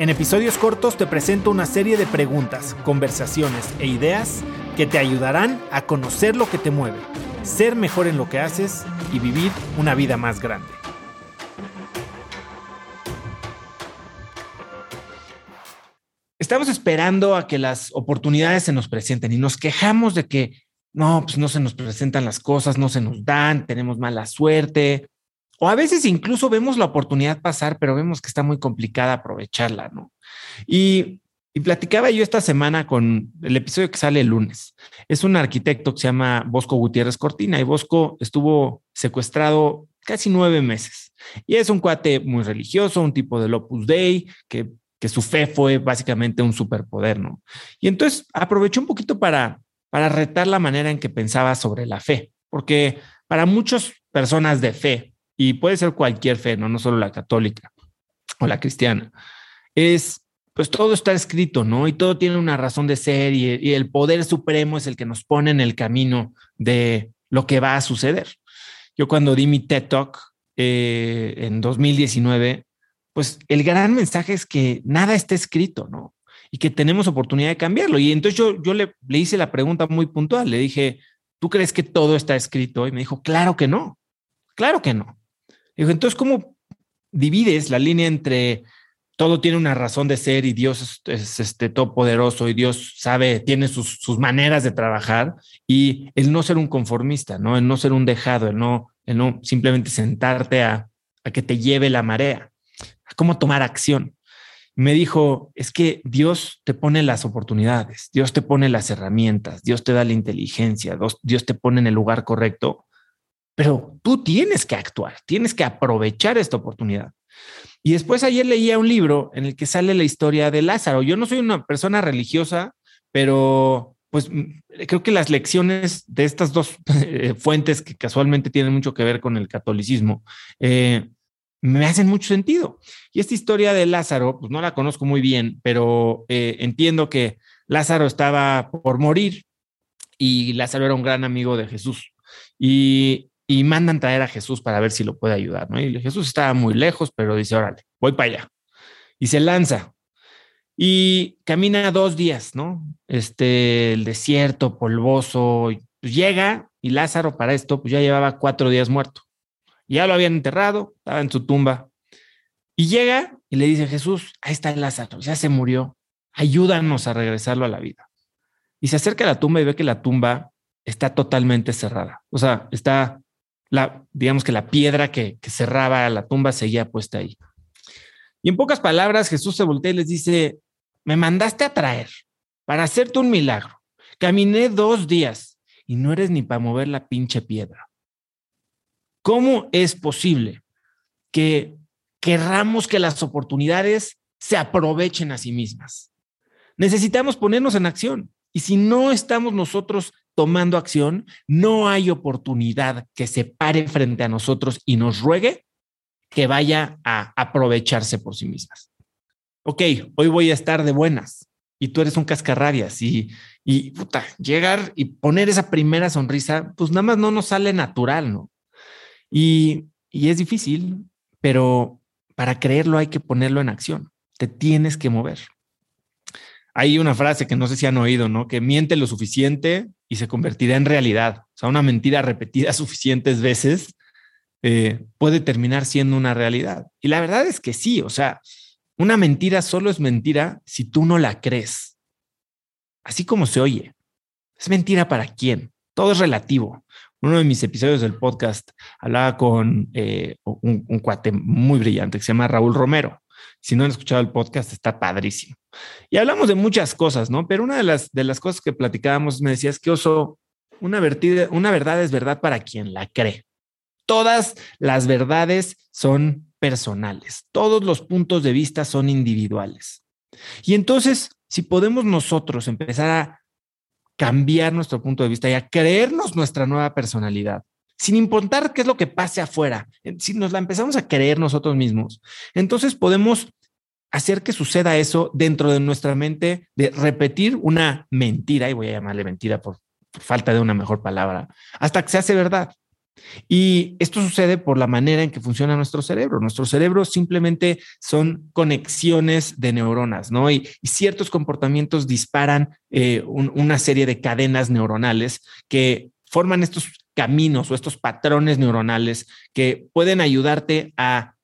En episodios cortos te presento una serie de preguntas, conversaciones e ideas que te ayudarán a conocer lo que te mueve, ser mejor en lo que haces y vivir una vida más grande. Estamos esperando a que las oportunidades se nos presenten y nos quejamos de que no, pues no se nos presentan las cosas, no se nos dan, tenemos mala suerte. O a veces incluso vemos la oportunidad pasar, pero vemos que está muy complicada aprovecharla, ¿no? Y platicaba yo esta semana con el episodio que sale el lunes. Es un arquitecto que se llama Bosco Gutiérrez Cortina y Bosco estuvo secuestrado casi nueve meses. Y es un cuate muy religioso, un tipo del Opus Dei, que, que su fe fue básicamente un superpoder, ¿no? Y entonces aprovechó un poquito para, para retar la manera en que pensaba sobre la fe, porque para muchas personas de fe, y puede ser cualquier fe, no, no solo la católica o la cristiana, es pues todo está escrito, ¿no? Y todo tiene una razón de ser y, el poder supremo es el que nos pone en el camino de lo que va a suceder. Yo cuando di mi TED Talk eh, en 2019, pues el gran mensaje es que nada está escrito, ¿no? Y que tenemos oportunidad de cambiarlo. Y entonces yo, yo le, le hice la pregunta muy puntual, le dije, ¿tú crees que todo está escrito? Y me dijo, claro que no, claro que no. Dijo, entonces, ¿cómo divides la línea entre todo tiene una razón de ser y Dios es, este todopoderoso y Dios sabe, tiene sus, sus, maneras de trabajar y el no ser un conformista, ¿no? El no ser un dejado, el no, el no simplemente sentarte a, a que te lleve la marea, cómo tomar acción. Me dijo, es que Dios te pone las oportunidades, Dios te pone las herramientas, Dios te da la inteligencia, Dios te pone en el lugar correcto, pero tú tienes que actuar, tienes que aprovechar esta oportunidad. Y después ayer leía un libro en el que sale la historia de Lázaro. Yo no soy una persona religiosa, pero pues creo que las lecciones de estas dos eh, fuentes que casualmente tienen mucho que ver con el catolicismo, eh, me hacen mucho sentido. Y esta historia de Lázaro, pues no la conozco muy bien, pero eh, entiendo que Lázaro estaba por morir y Lázaro era un gran amigo de Jesús. Y y mandan traer a Jesús para ver si lo puede ayudar, ¿no? Y Jesús estaba muy lejos, pero dice, órale, voy para allá. Y se lanza. Y camina dos días, ¿no? Este, el desierto, polvoso, pues llega y Lázaro para esto, pues ya llevaba cuatro días muerto. Ya lo habían enterrado, estaba en su tumba. Y llega y le dice, Jesús, ahí está Lázaro, ya se murió, ayúdanos a regresarlo a la vida. Y se acerca a la tumba y ve que la tumba está totalmente cerrada. O sea, está la, digamos que la piedra que, cerraba la tumba seguía puesta ahí. Y en pocas palabras, Jesús se voltea y les dice, me mandaste a traer para hacerte un milagro. Caminé dos días y no eres ni para mover la pinche piedra. ¿Cómo es posible que querramos que las oportunidades se aprovechen a sí mismas? Necesitamos ponernos en acción. Y si no estamos nosotros tomando acción, no hay oportunidad que se pare frente a nosotros y nos ruegue que vaya a aprovecharse por sí mismas. Ok, hoy voy a estar de buenas y tú eres un cascarrabias y, y puta, llegar y poner esa primera sonrisa, pues nada más no nos sale natural, ¿no? Y, y es difícil, pero para creerlo hay que ponerlo en acción. Te tienes que mover hay una frase que no sé si han oído, ¿no? Que miente lo suficiente y se convertirá en realidad. O sea, una mentira repetida suficientes veces eh, puede terminar siendo una realidad. Y la verdad es que sí, o sea, una mentira solo es mentira si tú no la crees. Así como se oye. ¿Es mentira para quién? Todo es relativo. Uno de mis episodios del podcast hablaba con eh, un, un cuate muy brillante que se llama Raúl Romero. Si no han escuchado el podcast, está padrísimo. Y hablamos de muchas cosas, ¿no? Pero una de las, de las cosas que platicábamos me decías que oso, una, una verdad es verdad para quien la cree. Todas las verdades son personales, todos los puntos de vista son individuales. Y entonces, si podemos nosotros empezar a cambiar nuestro punto de vista y a creernos nuestra nueva personalidad, sin importar qué es lo que pase afuera. Si nos la empezamos a creer nosotros mismos, entonces podemos hacer que suceda eso dentro de nuestra mente, de repetir una mentira, y voy a llamarle mentira por, falta de una mejor palabra, hasta que se hace verdad. Y esto sucede por la manera en que funciona nuestro cerebro. Nuestro cerebro simplemente son conexiones de neuronas, ¿no? Y, ciertos comportamientos disparan eh, una serie de cadenas neuronales que forman estos caminos o estos patrones neuronales que pueden ayudarte a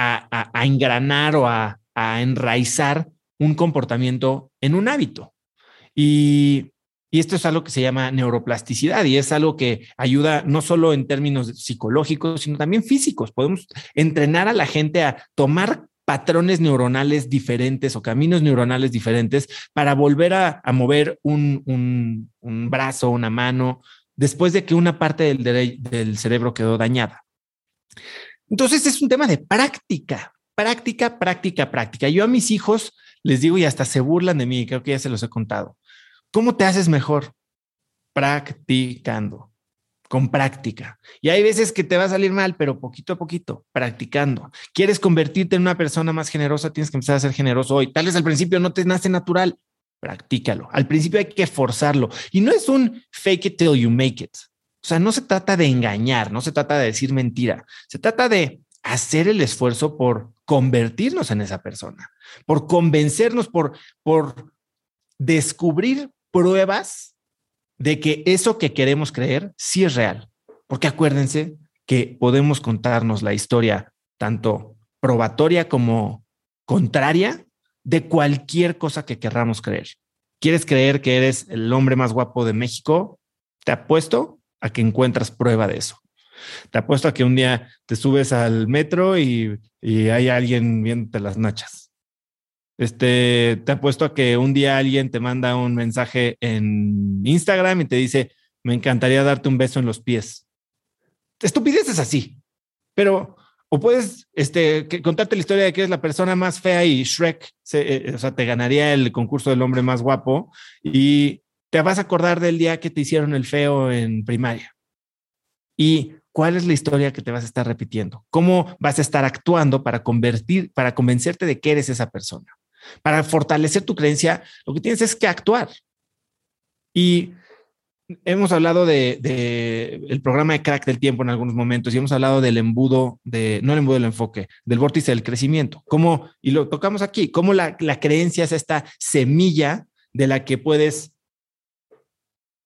a, engranar o a, enraizar un comportamiento en un hábito. Y, esto es algo que se llama neuroplasticidad y es algo que ayuda no solo en términos psicológicos, sino también físicos. Podemos entrenar a la gente a tomar patrones neuronales diferentes o caminos neuronales diferentes para volver a, mover un, un, brazo, una mano, después de que una parte del, cerebro quedó dañada. Entonces es un tema de práctica, práctica, práctica, práctica. Yo a mis hijos les digo y hasta se burlan de mí, creo que ya se los he contado. ¿Cómo te haces mejor? Practicando, con práctica. Y hay veces que te va a salir mal, pero poquito a poquito, practicando. ¿Quieres convertirte en una persona más generosa? Tienes que empezar a ser generoso hoy. Tal vez al principio no te nace natural, practícalo. Al principio hay que forzarlo. Y no es un fake it till you make it. O sea, no se trata de engañar, no se trata de decir mentira, se trata de hacer el esfuerzo por convertirnos en esa persona, por convencernos, por, por descubrir pruebas de que eso que queremos creer sí es real. Porque acuérdense que podemos contarnos la historia tanto probatoria como contraria de cualquier cosa que querramos creer. ¿Quieres creer que eres el hombre más guapo de México? Te apuesto a que encuentras prueba de eso. Te apuesto a que un día te subes al metro y, hay alguien viéndote las nachas. Este, te apuesto a que un día alguien te manda un mensaje en Instagram y te dice, me encantaría darte un beso en los pies. Estupideces así, pero o puedes este, contarte la historia de que eres la persona más fea y Shrek, eh, o sea, te ganaría el concurso del hombre más guapo y te vas a acordar del día que te hicieron el feo en primaria. ¿Y cuál es la historia que te vas a estar repitiendo? ¿Cómo vas a estar actuando para convertir, para convencerte de que eres esa persona? Para fortalecer tu creencia, lo que tienes es que actuar. Y hemos hablado de, el programa de crack del tiempo en algunos momentos y hemos hablado del embudo de, no el embudo del enfoque, del vórtice del crecimiento. Cómo, y lo tocamos aquí, cómo la, la creencia es esta semilla de la que puedes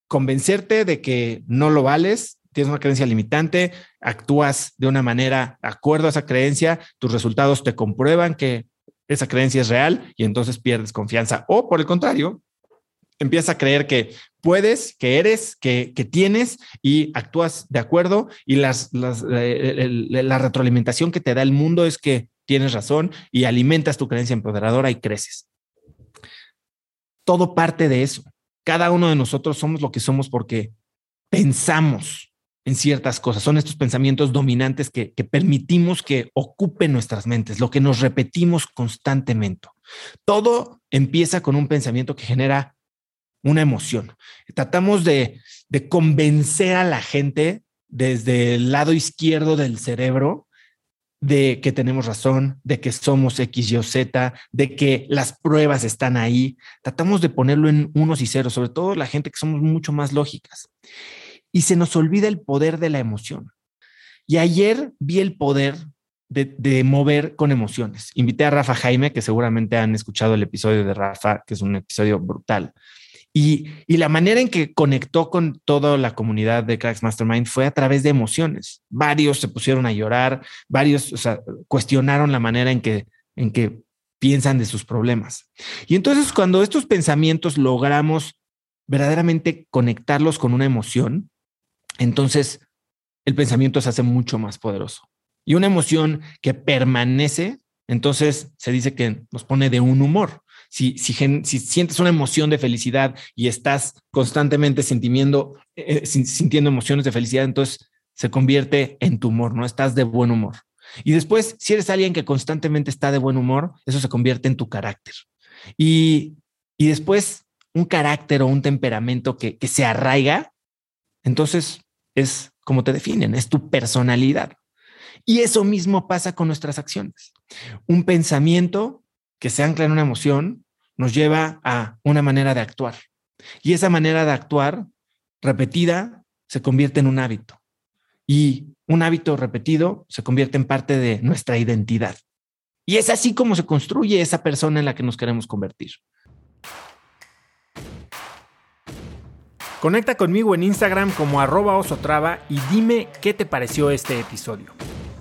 convencerte de que no lo vales, tienes una creencia limitante, actúas de una manera acuerdo a esa creencia, tus resultados te comprueban que esa creencia es real y entonces pierdes confianza. O por el contrario, empiezas a creer que puedes, que eres, que, tienes y actúas de acuerdo y las, la retroalimentación que te da el mundo es que tienes razón y alimentas tu creencia empoderadora y creces. Todo parte de eso cada uno de nosotros somos lo que somos porque pensamos en ciertas cosas. Son estos pensamientos dominantes que, permitimos que ocupen nuestras mentes, lo que nos repetimos constantemente. Todo empieza con un pensamiento que genera una emoción. Tratamos de, de convencer a la gente desde el lado izquierdo del cerebro de que tenemos razón, de que somos X, Y o Z, de que las pruebas están ahí. Tratamos de ponerlo en unos y ceros, sobre todo la gente que somos mucho más lógicas. Y se nos olvida el poder de la emoción. Y ayer vi el poder de, de, mover con emociones. Invité a Rafa Jaime, que seguramente han escuchado el episodio de Rafa, que es un episodio brutal. Y, la manera en que conectó con toda la comunidad de Cracks Mastermind fue a través de emociones. Varios se pusieron a llorar, varios cuestionaron la manera en que, en que piensan de sus problemas. Y entonces cuando estos pensamientos logramos verdaderamente conectarlos con una emoción, entonces el pensamiento se hace mucho más poderoso. Y una emoción que permanece, entonces se dice que nos pone de un humor si, sientes una emoción de felicidad y estás constantemente sintiendo, eh, sintiendo emociones de felicidad, entonces se convierte en tu humor, ¿no? Estás de buen humor. Y después, si eres alguien que constantemente está de buen humor, eso se convierte en tu carácter. Y, y después, un carácter o un temperamento que, que se arraiga, entonces es como te definen, es tu personalidad. Y eso mismo pasa con nuestras acciones. Un pensamiento que se ancla en una emoción nos lleva a una manera de actuar. Y esa manera de actuar repetida se convierte en un hábito. Y un hábito repetido se convierte en parte de nuestra identidad. Y es así como se construye esa persona en la que nos queremos convertir. Conecta conmigo en Instagram como arroba osotrava y dime qué te pareció este episodio.